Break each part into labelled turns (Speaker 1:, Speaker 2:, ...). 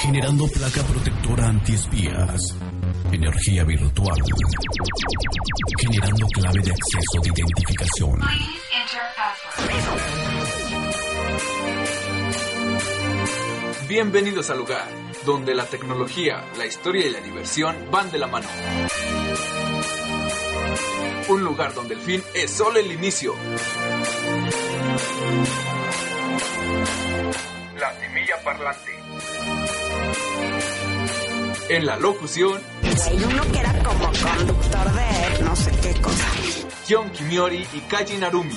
Speaker 1: generando placa protectora antiespías, energía virtual, generando clave de acceso de identificación.
Speaker 2: Bienvenidos al lugar donde la tecnología, la historia y la diversión van de la mano. Un lugar donde el fin es solo el inicio. Parlante. En la locución,
Speaker 3: Hay uno que era como conductor de no sé qué cosa.
Speaker 2: Kion Kimiori y Kaji Narumi.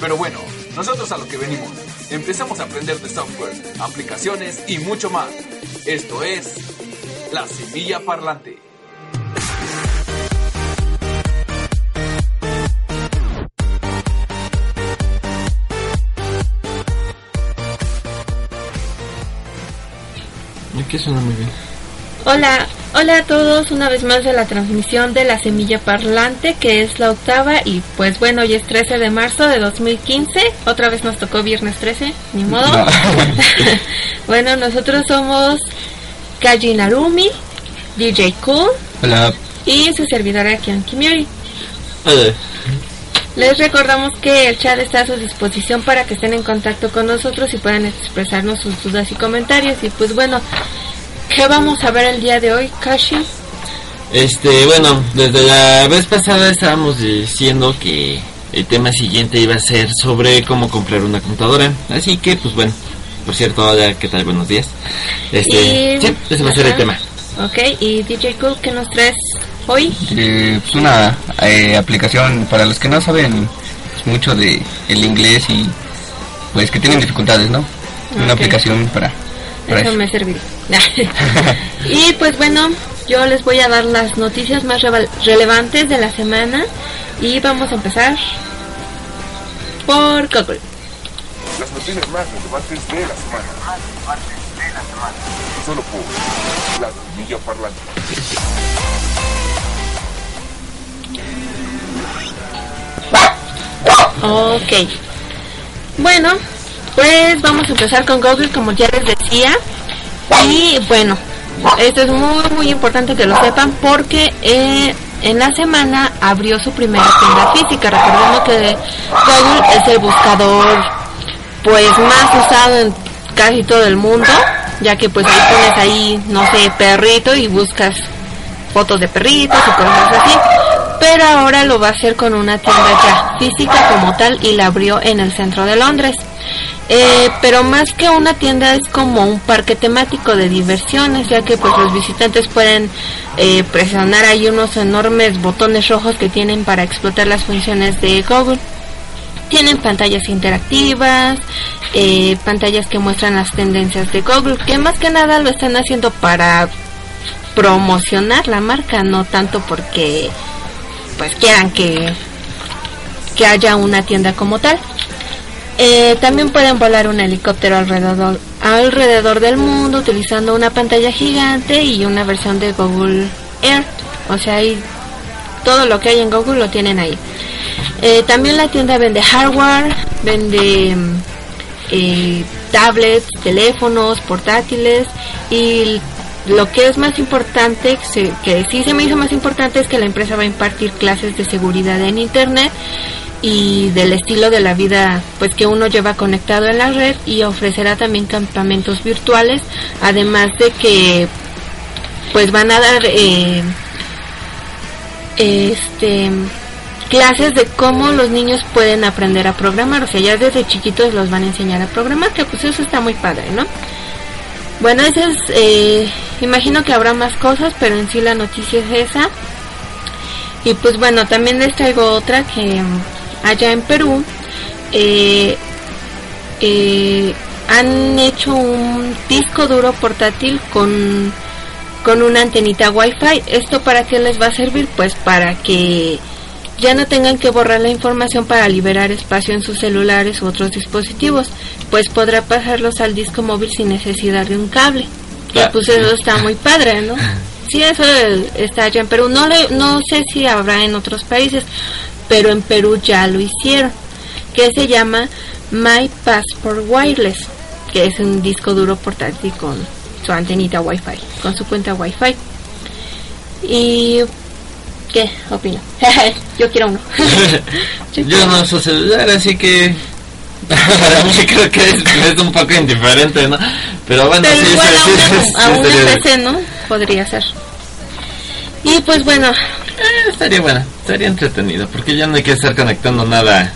Speaker 2: Pero bueno, nosotros a lo que venimos. Empezamos a aprender de software, aplicaciones y mucho más. Esto es La Semilla Parlante.
Speaker 4: Suena muy bien.
Speaker 5: Hola, hola a todos, una vez más de la transmisión de la semilla parlante, que es la octava, y pues bueno, hoy es 13 de marzo de 2015, otra vez nos tocó viernes 13, ni modo. bueno, nosotros somos Kaji Narumi, DJ Cool
Speaker 4: Hola.
Speaker 5: y su servidora Kian Kimiori.
Speaker 4: Hola.
Speaker 5: Les recordamos que el chat está a su disposición para que estén en contacto con nosotros y puedan expresarnos sus dudas y comentarios. Y pues bueno, ¿qué vamos a ver el día de hoy, Kashi?
Speaker 4: Este, bueno, desde la vez pasada estábamos diciendo que el tema siguiente iba a ser sobre cómo comprar una computadora. Así que, pues bueno, por cierto, hola, ¿qué tal? Buenos días. Este,
Speaker 5: Y-
Speaker 4: sí, ese va a ser el tema.
Speaker 5: Ok, y DJ Cool, ¿qué nos traes hoy?
Speaker 6: Eh, pues una eh, aplicación para los que no saben mucho de el inglés y pues que tienen dificultades, ¿no? Una aplicación para
Speaker 5: Eso me servirá. y pues bueno, yo les voy a dar las noticias más relevantes de la semana y vamos a empezar por Google.
Speaker 7: Las noticias más relevantes de la semana. Solo por la parlante.
Speaker 5: Ok. Bueno, pues vamos a empezar con Google, como ya les decía. Y bueno, esto es muy, muy importante que lo sepan porque eh, en la semana abrió su primera tienda física. Recordemos que Google es el buscador pues más usado en casi todo el mundo, ya que pues ahí pones ahí, no sé, perrito y buscas fotos de perritos y cosas así. Pero ahora lo va a hacer con una tienda ya física como tal y la abrió en el centro de Londres. Eh, pero más que una tienda es como un parque temático de diversiones, ya que pues los visitantes pueden eh, presionar ahí unos enormes botones rojos que tienen para explotar las funciones de Google. Tienen pantallas interactivas, eh, pantallas que muestran las tendencias de Google, que más que nada lo están haciendo para promocionar la marca, no tanto porque pues quieran que, que haya una tienda como tal. Eh, también pueden volar un helicóptero alrededor, alrededor del mundo utilizando una pantalla gigante y una versión de Google Earth. O sea, ahí todo lo que hay en Google lo tienen ahí. Eh, también la tienda vende hardware, vende mm, eh, tablets, teléfonos, portátiles y lo que es más importante, que sí se me hizo más importante es que la empresa va a impartir clases de seguridad en internet y del estilo de la vida pues que uno lleva conectado en la red y ofrecerá también campamentos virtuales además de que pues van a dar eh, este clases de cómo los niños pueden aprender a programar, o sea, ya desde chiquitos los van a enseñar a programar, que pues eso está muy padre, ¿no? Bueno, eso es, eh, imagino que habrá más cosas, pero en sí la noticia es esa. Y pues bueno, también les traigo otra que allá en Perú eh, eh, han hecho un disco duro portátil con, con una antenita Wi-Fi. ¿Esto para qué les va a servir? Pues para que ya no tengan que borrar la información para liberar espacio en sus celulares u otros dispositivos, pues podrá pasarlos al disco móvil sin necesidad de un cable. Y
Speaker 4: Ah,
Speaker 5: pues eso está muy padre, ¿no? Sí, eso está allá en Perú. No, le, no sé si habrá en otros países, pero en Perú ya lo hicieron. Que se llama My Passport Wireless, que es un disco duro portátil con su antenita Wi-Fi, con su cuenta Wi-Fi. ¿Y qué opino? Yo quiero uno.
Speaker 4: Yo no uso celular, así que para mí creo que es, es un poco indiferente, ¿no? Pero bueno,
Speaker 5: Pero
Speaker 4: sí,
Speaker 5: igual
Speaker 4: sí,
Speaker 5: a una,
Speaker 4: sí,
Speaker 5: a una PC, ¿no? Podría ser. Y pues bueno,
Speaker 4: eh, estaría bueno, estaría entretenido, porque ya no hay que estar conectando nada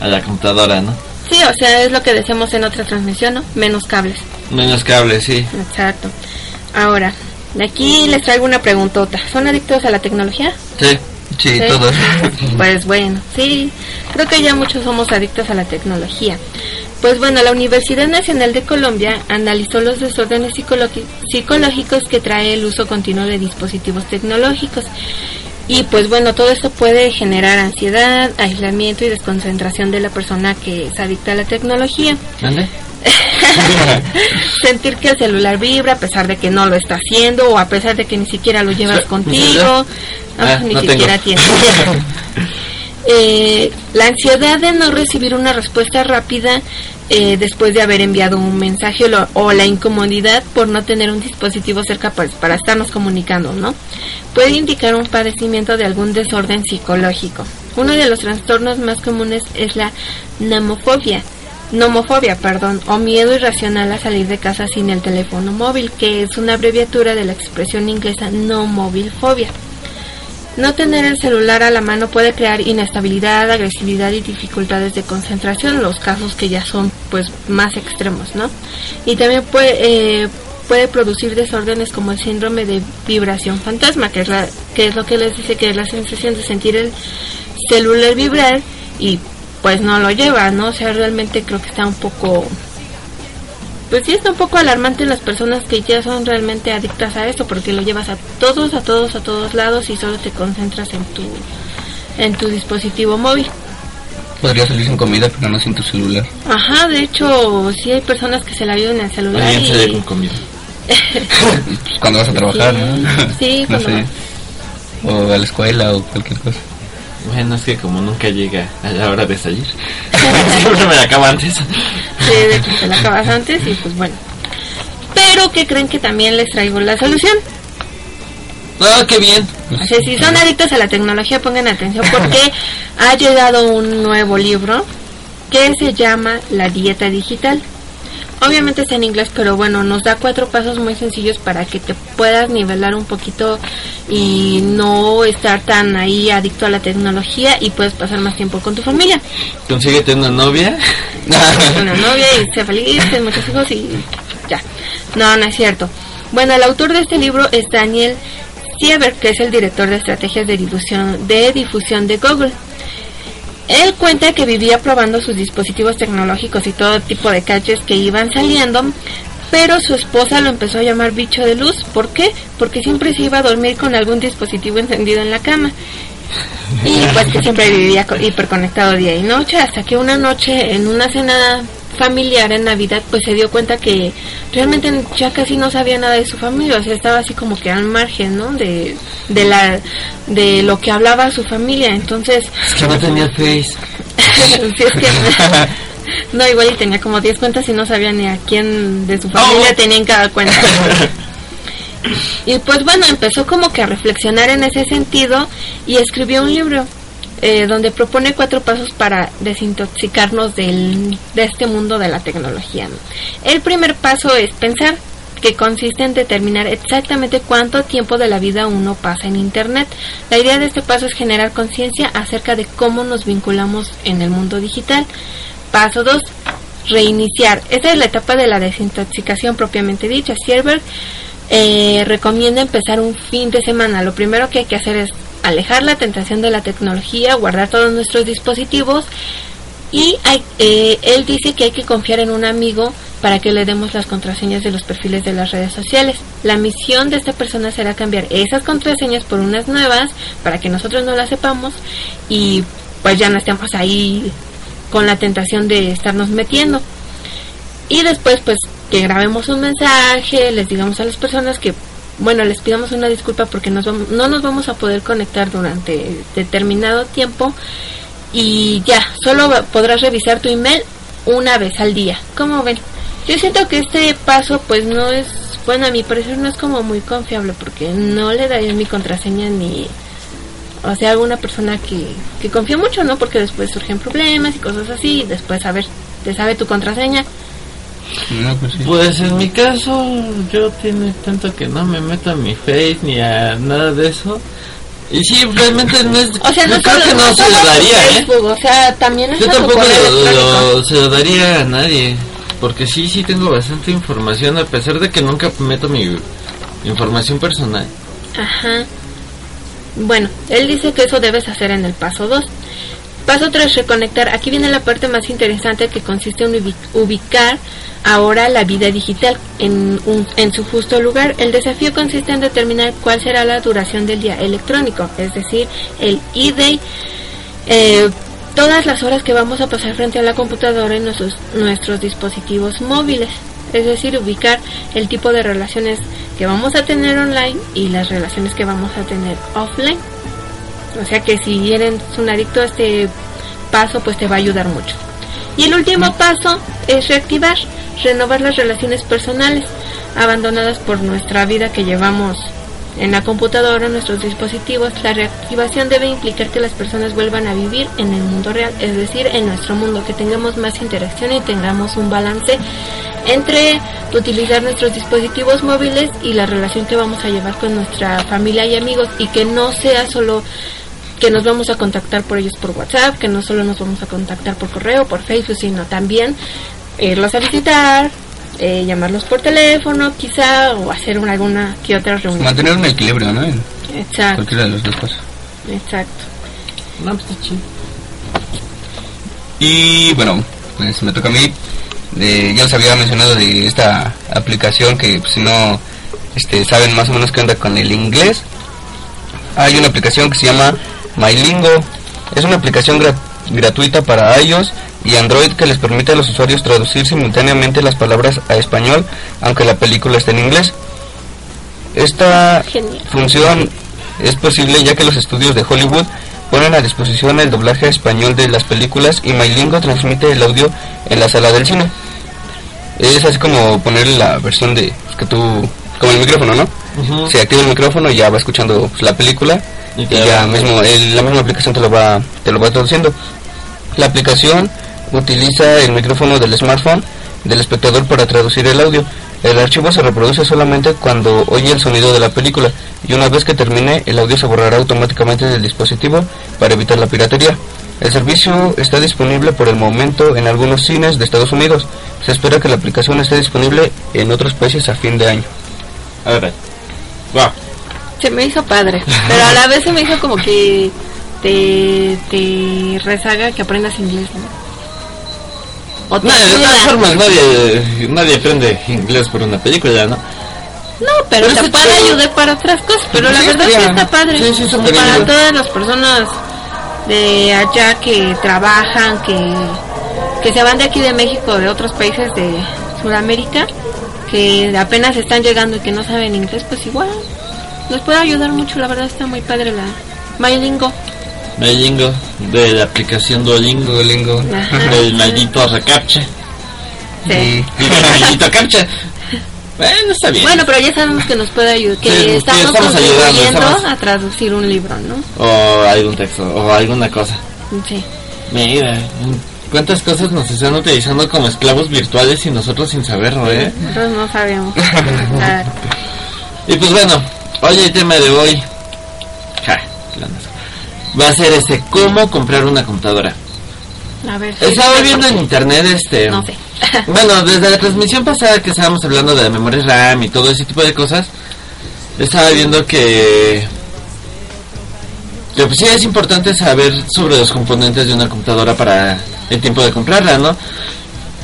Speaker 4: a la computadora, ¿no?
Speaker 5: sí, o sea, es lo que decimos en otra transmisión, ¿no? Menos cables.
Speaker 4: Menos cables, sí.
Speaker 5: Exacto. Ahora, de aquí les traigo una preguntota. ¿Son adictos a la tecnología?
Speaker 4: Sí.
Speaker 6: Sí,
Speaker 5: Sí.
Speaker 6: todos.
Speaker 5: Pues bueno, sí, creo que ya muchos somos adictos a la tecnología. Pues bueno, la Universidad Nacional de Colombia analizó los desórdenes psicológicos que trae el uso continuo de dispositivos tecnológicos. Y pues bueno, todo esto puede generar ansiedad, aislamiento y desconcentración de la persona que es adicta a la tecnología.
Speaker 4: ¿Dónde?
Speaker 5: Sentir que el celular vibra a pesar de que no lo está haciendo o a pesar de que ni siquiera lo llevas contigo. Ah,
Speaker 4: Ah,
Speaker 5: ni
Speaker 4: no
Speaker 5: siquiera
Speaker 4: tengo.
Speaker 5: tienes. Eh, la ansiedad de no recibir una respuesta rápida eh, después de haber enviado un mensaje o, la incomodidad por no tener un dispositivo cerca pues, para estarnos comunicando, ¿no? Puede indicar un padecimiento de algún desorden psicológico. Uno de los trastornos más comunes es la nomofobia, nomofobia, perdón, o miedo irracional a salir de casa sin el teléfono móvil, que es una abreviatura de la expresión inglesa no móvil fobia. No tener el celular a la mano puede crear inestabilidad, agresividad y dificultades de concentración, los casos que ya son pues más extremos, ¿no? Y también puede, eh, puede producir desórdenes como el síndrome de vibración fantasma, que es, la, que es lo que les dice que es la sensación de sentir el celular vibrar y pues no lo lleva, ¿no? O sea, realmente creo que está un poco pues sí está un poco alarmante en las personas que ya son realmente adictas a esto porque lo llevas a todos, a todos, a todos lados y solo te concentras en tu en tu dispositivo móvil.
Speaker 6: Podría salir sin comida, pero no sin tu celular.
Speaker 5: Ajá, de hecho, sí hay personas que se la viven en el celular
Speaker 4: Alguien se
Speaker 5: y
Speaker 4: con comida.
Speaker 6: Pues cuando vas a trabajar, ¿no?
Speaker 5: Sí,
Speaker 6: no
Speaker 5: cuando
Speaker 6: sé. O a la escuela o cualquier cosa.
Speaker 4: Bueno, es que como nunca llega a la hora de salir, siempre me la acabo antes.
Speaker 5: Sí, de que te la acabas antes y pues bueno. Pero que creen que también les traigo la solución.
Speaker 4: Ah, qué bien.
Speaker 5: O sea, si son adictos a la tecnología, pongan atención porque ha llegado un nuevo libro que se llama La Dieta Digital. Obviamente está en inglés, pero bueno, nos da cuatro pasos muy sencillos para que te puedas nivelar un poquito y no estar tan ahí adicto a la tecnología y puedes pasar más tiempo con tu familia.
Speaker 4: Consíguete una novia.
Speaker 5: Una novia y sea feliz, ten muchos hijos y ya. No, no es cierto. Bueno, el autor de este libro es Daniel Sieber, que es el director de estrategias de difusión de, difusión de Google. Él cuenta que vivía probando sus dispositivos tecnológicos y todo tipo de caches que iban saliendo, pero su esposa lo empezó a llamar bicho de luz. ¿Por qué? Porque siempre se iba a dormir con algún dispositivo encendido en la cama. Y pues que siempre vivía co- hiperconectado día y noche, hasta que una noche en una cena familiar en Navidad, pues se dio cuenta que realmente ya casi no sabía nada de su familia, o sea, estaba así como que al margen, ¿no? De, de la de lo que hablaba su familia, entonces
Speaker 4: Es que no tenía face.
Speaker 5: sí, es que no igual y tenía como 10 cuentas y no sabía ni a quién de su familia
Speaker 4: Oh.
Speaker 5: tenía en cada cuenta. Y pues bueno, empezó como que a reflexionar en ese sentido y escribió un libro eh, donde propone cuatro pasos para desintoxicarnos del, de este mundo de la tecnología. ¿no? El primer paso es pensar, que consiste en determinar exactamente cuánto tiempo de la vida uno pasa en Internet. La idea de este paso es generar conciencia acerca de cómo nos vinculamos en el mundo digital. Paso 2. Reiniciar. Esta es la etapa de la desintoxicación propiamente dicha. Sierberg eh, recomienda empezar un fin de semana. Lo primero que hay que hacer es alejar la tentación de la tecnología, guardar todos nuestros dispositivos y hay- eh, él dice que hay que confiar en un amigo para que le demos las contraseñas de los perfiles de las redes sociales. La misión de esta persona será cambiar esas contraseñas por unas nuevas para que nosotros no las sepamos y pues ya no estemos ahí con la tentación de estarnos metiendo. Y después pues que grabemos un mensaje, les digamos a las personas que bueno, les pidamos una disculpa porque nos vam- no nos vamos a poder conectar durante determinado tiempo y ya, solo podrás revisar tu email una vez al día. ¿Cómo ven? Yo siento que este paso pues no es, bueno, a mi parecer no es como muy confiable porque no le daría mi contraseña ni, o sea, alguna persona que, que confío mucho, ¿no? Porque después surgen problemas y cosas así y después, a ver, te sabe tu contraseña.
Speaker 6: No, pues sí.
Speaker 4: Pues en mi caso, yo tiene tanto que no me meto a mi Face ni a nada de eso. Y sí, realmente no es.
Speaker 5: O sea, no
Speaker 4: creo que no se lo daría, ¿eh?
Speaker 5: Facebook, O sea, también
Speaker 4: Yo tampoco lo- se lo daría a nadie. Porque sí, sí tengo bastante información, a pesar de que nunca meto mi información personal.
Speaker 5: Ajá. Bueno, él dice que eso debes hacer en el paso 2. Paso 3, reconectar. Aquí viene la parte más interesante que consiste en ubi- ubicar ahora la vida digital en, un- en su justo lugar. El desafío consiste en determinar cuál será la duración del día electrónico, es decir, el ID, eh, todas las horas que vamos a pasar frente a la computadora en nuestros dispositivos móviles. Es decir, ubicar el tipo de relaciones que vamos a tener online y las relaciones que vamos a tener offline. O sea que si eres un adicto a este paso, pues te va a ayudar mucho. Y el último paso es reactivar, renovar las relaciones personales abandonadas por nuestra vida que llevamos en la computadora, en nuestros dispositivos. La reactivación debe implicar que las personas vuelvan a vivir en el mundo real, es decir, en nuestro mundo, que tengamos más interacción y tengamos un balance entre utilizar nuestros dispositivos móviles y la relación que vamos a llevar con nuestra familia y amigos y que no sea solo que nos vamos a contactar por ellos por WhatsApp, que no solo nos vamos a contactar por correo, por Facebook, sino también irlos a visitar, eh, llamarlos por teléfono, quizá, o hacer una, alguna que otra reunión.
Speaker 6: Mantener un equilibrio, ¿no? En
Speaker 5: Exacto,
Speaker 6: cualquiera de los dos casos.
Speaker 5: exacto.
Speaker 4: No, pues chido.
Speaker 6: Y bueno, pues me toca a mí. Eh, ya les había mencionado de esta aplicación que pues, si no este, saben más o menos qué onda con el inglés. Hay una aplicación que se llama MyLingo. Es una aplicación gra- gratuita para iOS y Android que les permite a los usuarios traducir simultáneamente las palabras a español aunque la película esté en inglés. Esta
Speaker 5: Genial.
Speaker 6: función es posible ya que los estudios de Hollywood ponen a disposición el doblaje a español de las películas y MyLingo transmite el audio en la sala del cine. Es así como poner la versión de que tú, como el micrófono, ¿no?
Speaker 4: Ujú.
Speaker 6: Se activa el micrófono y ya va escuchando pues, la película
Speaker 4: Y
Speaker 6: ya mismo el- la misma aplicación te lo va te lo va traduciendo. La aplicación utiliza el micrófono del smartphone del espectador para traducir el audio. El archivo se reproduce solamente cuando oye el sonido de la película y una vez que termine el audio se borrará automáticamente del dispositivo para evitar la piratería. El servicio está disponible por el momento en algunos cines de Estados Unidos. Se espera que la aplicación esté disponible en otros países a fin de año.
Speaker 4: A ver, wow.
Speaker 5: Se me hizo padre, pero a la vez se me hizo como que te, te rezaga que aprendas inglés, ¿no? O te
Speaker 4: No, de todas formas, nadie, nadie aprende inglés por una película, ¿no?
Speaker 5: No, pero
Speaker 4: Pero
Speaker 5: te puede ayudar para otras cosas. Pero la
Speaker 6: Sí,
Speaker 5: verdad
Speaker 6: ya.
Speaker 5: que está padre.
Speaker 6: Sí, sí, bien,
Speaker 5: para todas las personas de allá que trabajan, que, que se van de aquí de México, de otros países de Sudamérica, que apenas están llegando y que no saben inglés, pues igual. Nos puede ayudar mucho, la verdad está muy padre la MyLingo.
Speaker 4: Duolingo, de la aplicación Duolingo,
Speaker 6: Duolingo.
Speaker 4: Del maldito recaptcha.
Speaker 5: Sí.
Speaker 4: Digo, maldito captcha. Bueno, está bien.
Speaker 5: Bueno, pero ya sabemos que nos puede ayudar, que
Speaker 4: Sí,
Speaker 5: estamos, contribuyendo
Speaker 4: estamos-
Speaker 5: a traducir un libro, ¿no?
Speaker 4: O algún texto, o alguna cosa.
Speaker 5: Sí.
Speaker 4: Mira, cuántas cosas nos están utilizando como esclavos virtuales y nosotros sin saberlo, ¿eh?
Speaker 5: Nosotros no sabemos.
Speaker 4: Y pues bueno, hoy el tema de hoy ja, va a ser este, cómo comprar una computadora.
Speaker 5: a ver.
Speaker 4: Estaba viendo en internet este...
Speaker 5: No sé.
Speaker 4: Bueno, desde la transmisión pasada que estábamos hablando de memoria RAM y todo ese tipo de cosas, estaba viendo que... que pues sí es importante saber sobre los componentes de una computadora para el tiempo de comprarla, ¿no?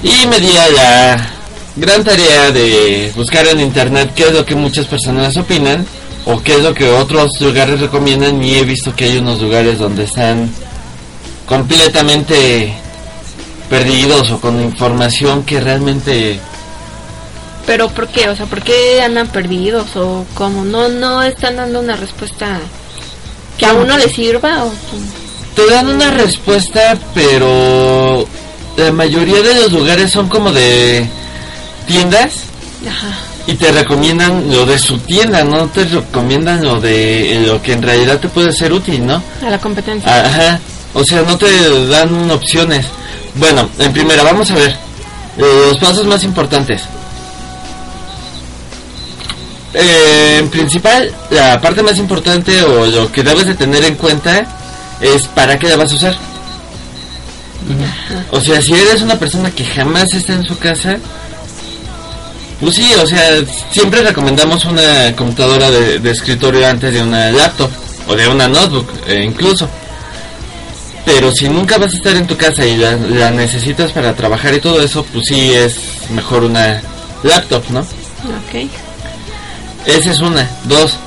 Speaker 4: Y me di a la gran tarea de buscar en internet qué es lo que muchas personas opinan o qué es lo que otros lugares recomiendan y he visto que hay unos lugares donde están completamente perdidos o con información que realmente
Speaker 5: Pero ¿por qué? O sea, ¿por qué andan perdidos o cómo? No no están dando una respuesta que a uno le sirva o
Speaker 4: Te dan una respuesta, pero la mayoría de los lugares son como de tiendas
Speaker 5: Ajá.
Speaker 4: Y te recomiendan lo de su tienda, no te recomiendan lo de lo que en realidad te puede ser útil, ¿no?
Speaker 5: A la competencia.
Speaker 4: Ajá. O sea, no te dan opciones. Bueno, en primera, vamos a ver. eh, los pasos más importantes. Eh, en principal, la parte más importante o lo que debes de tener en cuenta es para qué la vas a usar. O sea, si eres una persona que jamás está en su casa, pues sí, o sea, siempre recomendamos una computadora de, de escritorio antes de una laptop o de una notebook, eh, incluso. Pero si nunca vas a estar en tu casa y la, la necesitas para trabajar y todo eso, pues sí es mejor una laptop, ¿no?
Speaker 5: Ok.
Speaker 4: Esa es una. Dos.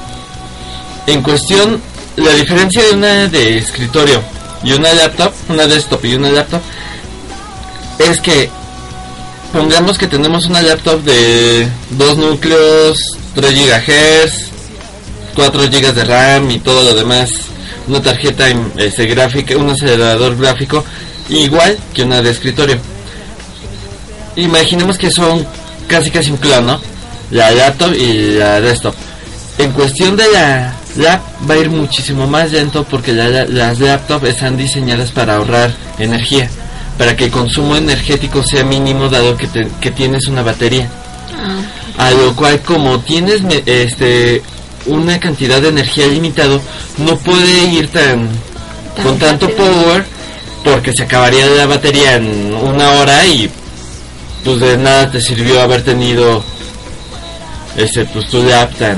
Speaker 4: En cuestión, la diferencia de una de escritorio y una laptop, una desktop y una laptop, es que pongamos que tenemos una laptop de dos núcleos, 3 GHz, 4 GB de RAM y todo lo demás, una tarjeta este, gráfica, un acelerador gráfico, igual que una de escritorio. Imaginemos que son casi casi un clon, ¿no? La laptop y la desktop. En cuestión de la lap va a ir muchísimo más lento porque la- las laptops están diseñadas para ahorrar energía, para que el consumo energético sea mínimo dado que, te- que tienes una batería.
Speaker 5: Ah,
Speaker 4: A lo cual como tienes me- este una cantidad de energía limitado, no puede ir tan
Speaker 5: Tan
Speaker 4: con tanto
Speaker 5: rápido.
Speaker 4: power porque se acabaría la batería en una hora y pues de nada te sirvió haber tenido este pues tu lap tan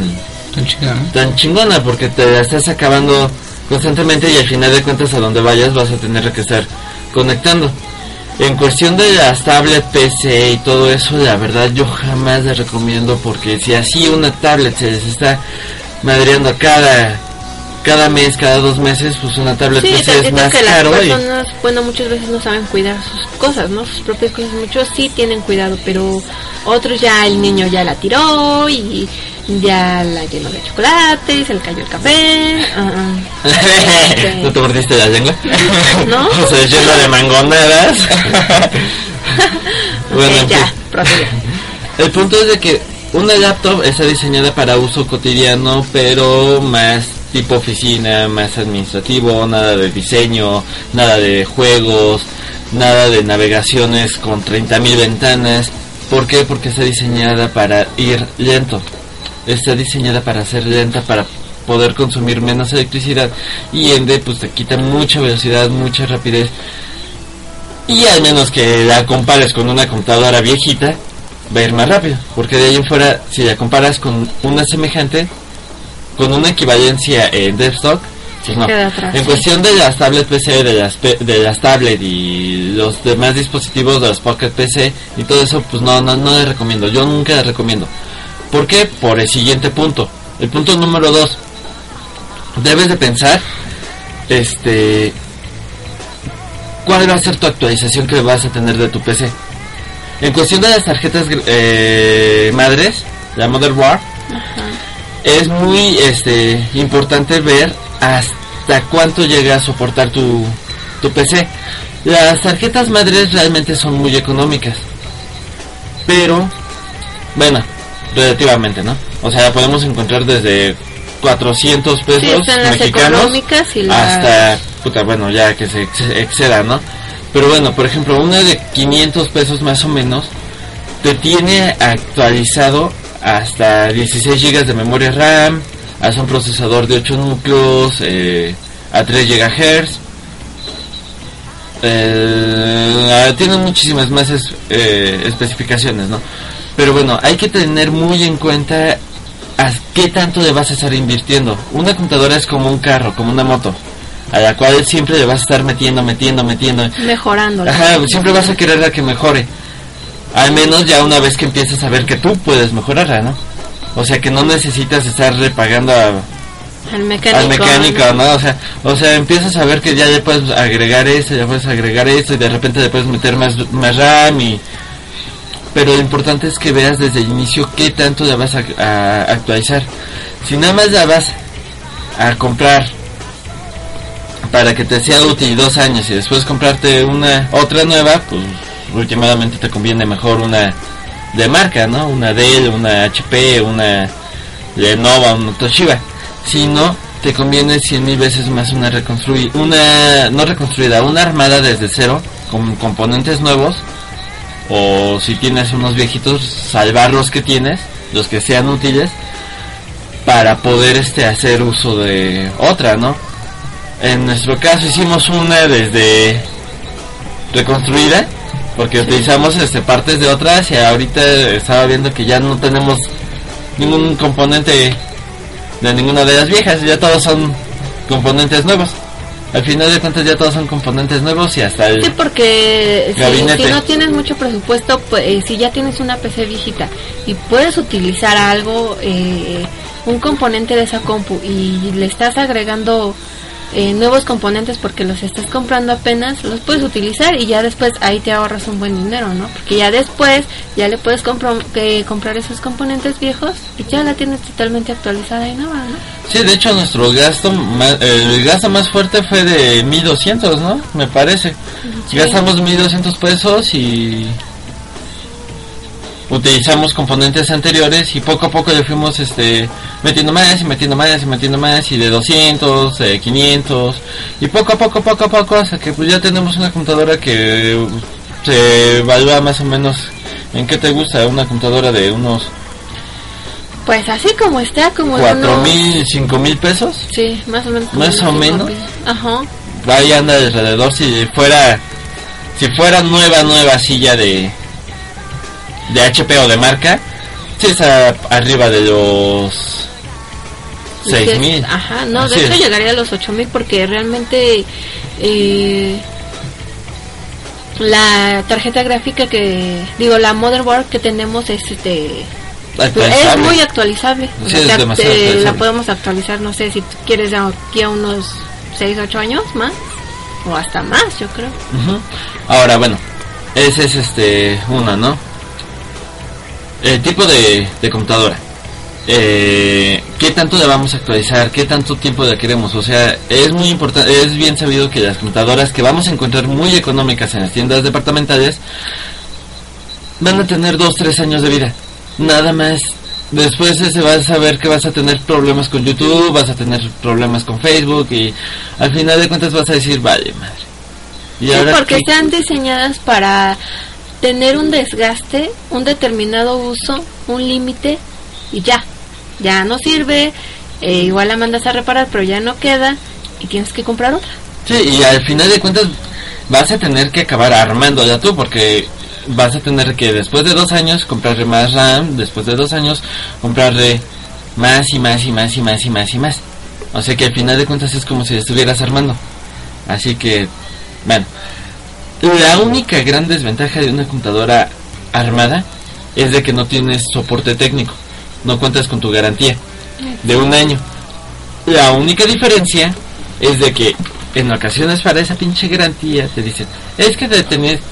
Speaker 6: Tan chida, ¿no?
Speaker 4: tan chingona porque te la estás acabando constantemente y al final de cuentas a donde vayas vas a tener que estar conectando. En cuestión de las tablet PC y todo eso, la verdad yo jamás les recomiendo porque si así una tablet se les está madreando cada cada mes, cada dos meses, pues una tablet
Speaker 5: Sí,
Speaker 4: PC es más
Speaker 5: que las
Speaker 4: caro y
Speaker 5: personas, bueno, muchas veces no saben cuidar sus cosas, ¿no? Sus propias cosas. Muchos sí tienen cuidado, pero otros ya el niño ya la tiró y ya la llenó de chocolate y se le cayó el café. ah, ah.
Speaker 4: ¿No te mordiste la lengua?
Speaker 5: No.
Speaker 4: Se llena de mangonadas. bueno,
Speaker 5: ya, prosigue.
Speaker 4: El punto es de que una laptop está diseñada para uso cotidiano, pero más tipo oficina, más administrativo, nada de diseño, nada de juegos, nada de navegaciones con 30.000 ventanas. ¿Por qué? Porque está diseñada para ir lento. Está diseñada para ser lenta, para poder consumir menos electricidad y ende pues te quita mucha velocidad, mucha rapidez. Y al menos que la compares con una computadora viejita, va a ir más rápido. Porque de ahí en fuera, si la comparas con una semejante, con una equivalencia en desktop, pues no.
Speaker 5: atrás,
Speaker 4: En
Speaker 5: sí.
Speaker 4: cuestión de las tablet PC, de las, de las tablet y los demás dispositivos de las Pocket PC y todo eso, pues no, no, no les recomiendo. Yo nunca les recomiendo. ¿Por qué? Por el siguiente punto. El punto número dos. Debes de pensar, este, cuál va a ser tu actualización que vas a tener de tu PC. En cuestión de las tarjetas eh, madres, la motherboard, es muy este importante ver hasta cuánto llega a soportar tu, tu PC. Las tarjetas madres realmente son muy económicas, pero bueno, relativamente, ¿no? O sea, podemos encontrar desde 400 pesos
Speaker 5: Sí, están las
Speaker 4: mexicanos
Speaker 5: económicas y las-
Speaker 4: hasta puta, bueno, ya que se ex- exceda, ¿no? Pero bueno, por ejemplo, una de 500 pesos más o menos te tiene actualizado hasta 16 GB de memoria RAM, hace un procesador de 8 núcleos, eh, a 3 GHz. Eh, tiene muchísimas más es- eh, especificaciones, ¿no? Pero bueno, hay que tener muy en cuenta a qué tanto le vas a estar invirtiendo. Una computadora es como un carro, como una moto, a la cual siempre le vas a estar metiendo, metiendo, metiendo.
Speaker 5: Mejorando.
Speaker 4: Ajá, siempre vas a querer a que mejore. Al menos ya una vez que empiezas a ver que tú puedes mejorarla, ¿no? O sea, que no necesitas estar repagando a,
Speaker 5: Al mecánico.
Speaker 4: al mecánico, ¿no? O sea, o sea, empiezas a ver que ya le puedes agregar esto, ya puedes agregar esto y de repente le puedes meter más, más RAM y pero lo importante es que veas desde el inicio qué tanto la vas a, a actualizar. Si nada más la vas a comprar para que te sea útil dos años y después comprarte una otra nueva, pues últimamente te conviene mejor una de marca, ¿no? Una Dell, una HP, una Lenovo, una Toshiba. Si no, te conviene cien mil veces más una reconstruida, una no reconstruida, una armada desde cero con componentes nuevos o si tienes unos viejitos salvar los que tienes, los que sean útiles para poder este hacer uso de otra, ¿no? En nuestro caso hicimos una desde reconstruida porque utilizamos este partes de otras y ahorita estaba viendo que ya no tenemos ningún componente de ninguna de las viejas, ya todos son componentes nuevos. Al final de cuentas ya todos son componentes nuevos y hasta el
Speaker 5: Sí, porque si,
Speaker 4: Gabinete.
Speaker 5: si no tienes mucho presupuesto, pues eh, si ya tienes una PC viejita y puedes utilizar algo, eh, un componente de esa compu y le estás agregando eh, nuevos componentes porque los estás comprando apenas, los puedes utilizar y ya después ahí te ahorras un buen dinero, ¿no? Porque ya después ya le puedes eh, comprar esos componentes viejos y ya la tienes totalmente actualizada y nueva, ¿no?
Speaker 4: Sí, de hecho nuestro gasto, ma- el gasto más fuerte fue de 1200, ¿no? Me parece.
Speaker 5: Sí.
Speaker 4: Gastamos 1200 pesos y utilizamos componentes anteriores y poco a poco le fuimos este metiendo más y metiendo más y metiendo más y de 200, de 500 y poco a poco, poco a poco hasta que pues ya tenemos una computadora que uh, se evalúa más o menos en qué te gusta, una computadora de unos
Speaker 5: Pues así como está, como
Speaker 4: cuatro mil, cinco mil pesos.
Speaker 5: Sí, más o menos.
Speaker 4: Más o menos.
Speaker 5: mil. Ajá.
Speaker 4: ahí anda alrededor si fuera si fuera nueva nueva silla de de HP o de marca sí está arriba de los
Speaker 5: Y
Speaker 4: seis
Speaker 5: que-
Speaker 4: mil
Speaker 5: Ajá, no,
Speaker 4: Así
Speaker 5: de hecho
Speaker 4: es.
Speaker 5: llegaría a los 8000 porque realmente eh, la tarjeta gráfica que, digo, la motherboard que tenemos es este. Es muy actualizable. O sea,
Speaker 4: es
Speaker 5: te-
Speaker 4: demasiado
Speaker 5: te- la podemos actualizar, no sé, si tú quieres de aquí a unos 6, 8 años más. O hasta más, yo creo.
Speaker 4: Ahora bueno ese es este una no el tipo de, de computadora. Eh, qué tanto la vamos a actualizar qué tanto tiempo la queremos o sea es muy importante es bien sabido que las computadoras que vamos a encontrar muy económicas en las tiendas departamentales van a tener dos tres años de vida. Nada más. Después se va a saber que vas a tener problemas con YouTube vas a tener problemas con Facebook y al final de cuentas vas a decir vale madre y
Speaker 5: Sí,
Speaker 4: ahora
Speaker 5: porque
Speaker 4: qué-
Speaker 5: están diseñadas para tener un desgaste, un determinado uso, un límite y ya. Ya no sirve, eh, igual la mandas a reparar, pero ya no queda y tienes que comprar otra.
Speaker 4: Sí, y al final de cuentas vas a tener que acabar armándola tú porque vas a tener que después de dos años comprarle más RAM, después de dos años comprarle más y más y más y más y más y más. O sea que al final de cuentas es como si estuvieras armando. Así que, bueno, la única gran desventaja de una computadora armada es de que no tienes soporte técnico, no cuentas con tu garantía de un año. La única diferencia es de que en ocasiones para esa pinche garantía te dicen, es que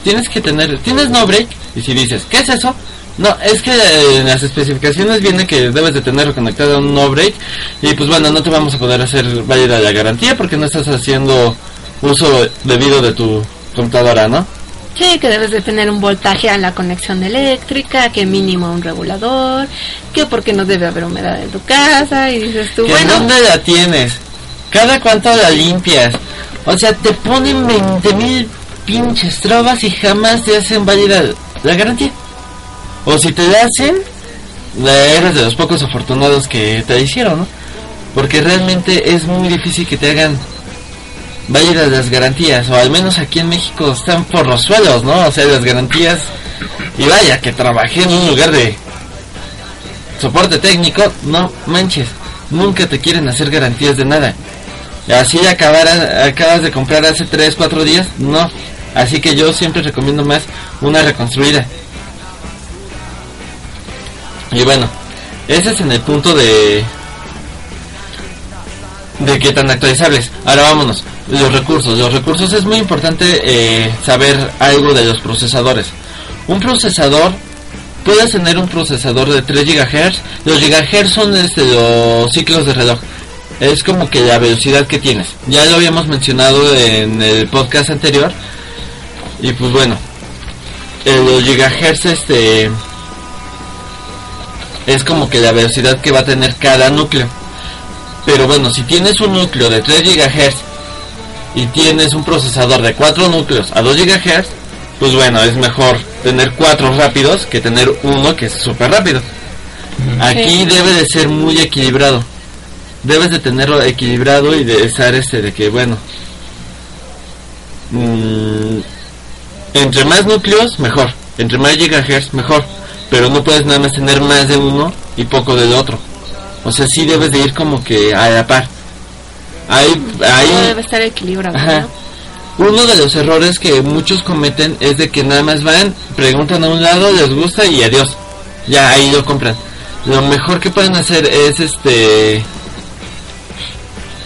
Speaker 4: tienes que tener, tienes no break, y si dices, ¿qué es eso? No, es que en las especificaciones viene que debes de tenerlo conectado a un no break y pues bueno, no te vamos a poder hacer válida la garantía porque no estás haciendo uso debido de tu computadora, ¿no?
Speaker 5: Sí, que debes de tener un voltaje a la conexión eléctrica, que mínimo un regulador, que porque no debe haber humedad en tu casa y dices tú,
Speaker 4: ¿Que
Speaker 5: bueno,
Speaker 4: ¿Dónde la tienes? ¿Cada cuánto la limpias? O sea, te ponen 20 mil pinches trabas y jamás te hacen válida la garantía. O si te la hacen, eres de los pocos afortunados que te la hicieron, ¿no? Porque realmente es muy difícil que te hagan válidas las garantías, o al menos aquí en México están por los suelos, ¿no? O sea, las garantías. Y vaya, que trabajé en un lugar de soporte técnico, no manches, nunca te quieren hacer garantías de nada. Así acabar, acabas de comprar hace 3, 4 días, no. Así que yo siempre recomiendo más una reconstruida. Y bueno, ese es en el punto de de qué tan actualizables. Ahora vámonos, los recursos. Los recursos es muy importante eh, saber algo de los procesadores. Un procesador puedes tener un procesador de 3 GHz. Los GHz son este, los ciclos de reloj. Es como que la velocidad que tienes. Ya lo habíamos mencionado en el podcast anterior. Y pues bueno, eh, los gigahertz este es como que la velocidad que va a tener cada núcleo. Pero bueno, si tienes un núcleo de 3 GHz y tienes un procesador de 4 núcleos a 2 GHz, pues bueno, es mejor tener 4 rápidos que tener uno que es súper rápido. Aquí debe de ser muy equilibrado. Debes de tenerlo equilibrado y de estar este de que bueno. mm, entre más núcleos, mejor. Entre más gigahertz, mejor. Pero no puedes nada más tener más de uno y poco del otro. O sea, sí debes de ir como que a la par. Hay, hay,
Speaker 5: Todo debe estar equilibrado.
Speaker 4: Ajá.
Speaker 5: ¿no?
Speaker 4: uno de los errores que muchos cometen es de que nada más van, preguntan a un lado, les gusta y adiós. Ya ahí lo compran. Lo mejor que pueden hacer es este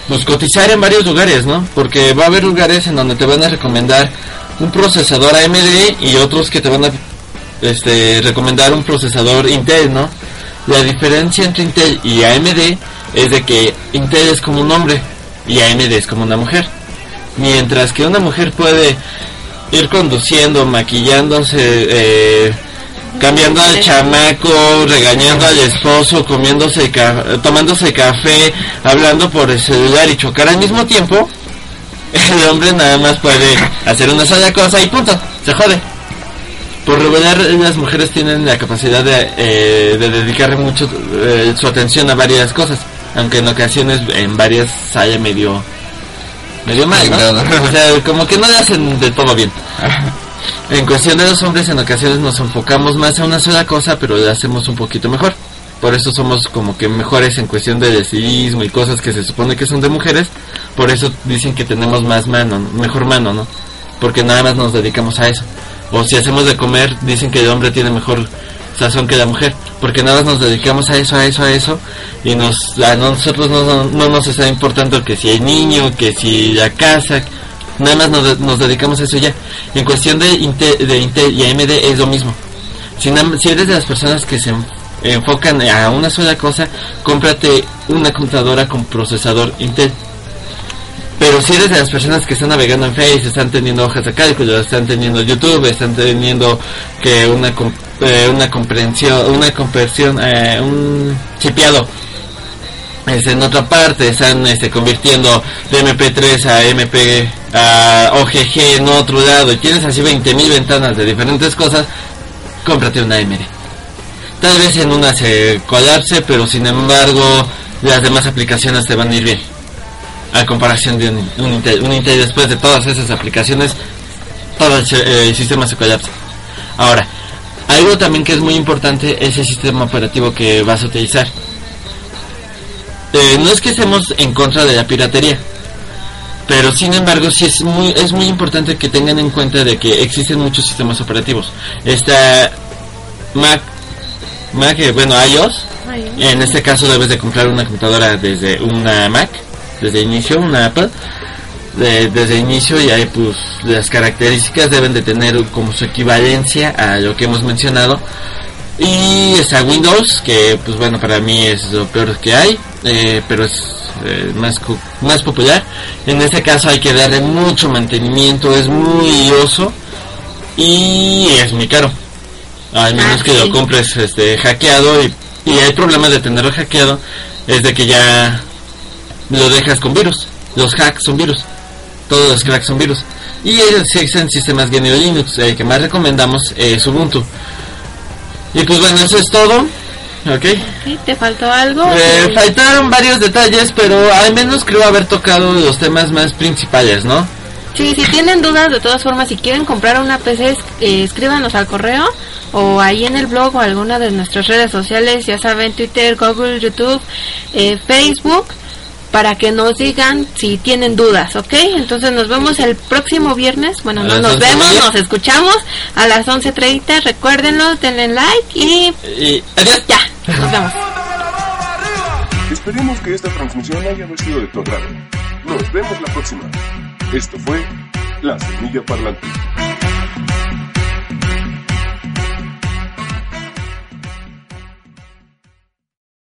Speaker 4: pues cotizar en varios lugares, ¿no? Porque va a haber lugares en donde te van a recomendar un procesador AMD y otros que te van a este recomendar un procesador Intel, ¿no? La diferencia entre Intel y AMD es de que Intel es como un hombre y AMD es como una mujer. Mientras que una mujer puede ir conduciendo, maquillándose, eh, cambiando al chamaco, regañando al esposo, comiéndose, ca- tomándose café, hablando por el celular y chocar al mismo tiempo, el hombre nada más puede hacer una sola cosa y punto, se jode. Por regular las mujeres tienen la capacidad de, eh, de dedicar mucho eh, su atención a varias cosas, aunque en ocasiones en varias sale medio medio mal. O sea, como que no le hacen de todo bien. En cuestión de los hombres, en ocasiones nos enfocamos más a una sola cosa, pero le hacemos un poquito mejor. Por eso somos como que mejores en cuestión de estilismo y cosas que se supone que son de mujeres. Por eso dicen que tenemos más mano, ¿no? mejor mano, ¿no? Porque nada más nos dedicamos a eso. O si hacemos de comer, dicen que el hombre tiene mejor sazón que la mujer. Porque nada más nos dedicamos a eso, a eso, a eso. Y nos, a nosotros no, no, no nos está importando que si hay niño, que si la casa. Nada más nos, nos dedicamos a eso ya. En cuestión de Intel, de Intel y AMD es lo mismo. Si, si eres de las personas que se en- enfocan a una sola cosa, cómprate una computadora con procesador Intel. Pero si eres de las personas que están navegando en Face, están teniendo hojas de cálculo, están teniendo YouTube, están teniendo que una eh, una comprensión, una conversión, eh, un chipeado es en otra parte, están este, convirtiendo de MP3 a MP a OGG en otro lado y tienes así 20.000 ventanas de diferentes cosas, cómprate una AMD. Tal vez en una se colapse, pero sin embargo las demás aplicaciones te van a ir bien. A comparación de un, un Intel. Un Intel después de todas esas aplicaciones, todo el, se- eh, el sistema se colapsa. Ahora, algo también que es muy importante es el sistema operativo que vas a utilizar. Eh, no es que estemos en contra de la piratería, pero sin embargo sí es muy es muy importante que tengan en cuenta de que existen muchos sistemas operativos. Está Mac, Mac, eh, bueno iOS. En este caso debes de comprar una computadora desde una Mac, desde inicio, una Apple. De- desde inicio y ahí pues las características deben de tener como su equivalencia a lo que hemos mencionado y está Windows, que pues bueno, para mí es lo peor que hay, eh, pero es eh, más, más popular. En este caso hay que darle mucho mantenimiento, es muy oso y es muy caro. Al menos
Speaker 5: Ah,
Speaker 4: que
Speaker 5: sí.
Speaker 4: lo compres este hackeado y, y el problema de tenerlo hackeado es de que ya lo dejas con virus. Los hacks son virus. Todos los cracks son virus. Y existen sistemas GNU Linux. El que más recomendamos es Ubuntu. Y pues bueno, eso es todo. ¿Ok?
Speaker 5: ¿sí? ¿Te faltó algo?
Speaker 4: Eh, faltaron varios detalles, pero al menos creo haber tocado los temas más principales, ¿no?
Speaker 5: Sí, si tienen dudas, de todas formas, si quieren comprar una PC, eh, escríbanos al correo o ahí en el blog o alguna de nuestras redes sociales, ya saben, Twitter, Google, YouTube, eh, Facebook, para que nos digan si tienen dudas, ¿ok? Entonces nos vemos el próximo viernes, bueno, no nos
Speaker 4: 11
Speaker 5: vemos, nos escuchamos a las 11.30, recuérdenlo, denle like y
Speaker 4: Y adiós.
Speaker 5: ya, nos vemos.
Speaker 7: Esperemos que esta transmisión haya sido de tu agrado. Nos vemos la próxima. Esto fue La Semilla Parlante.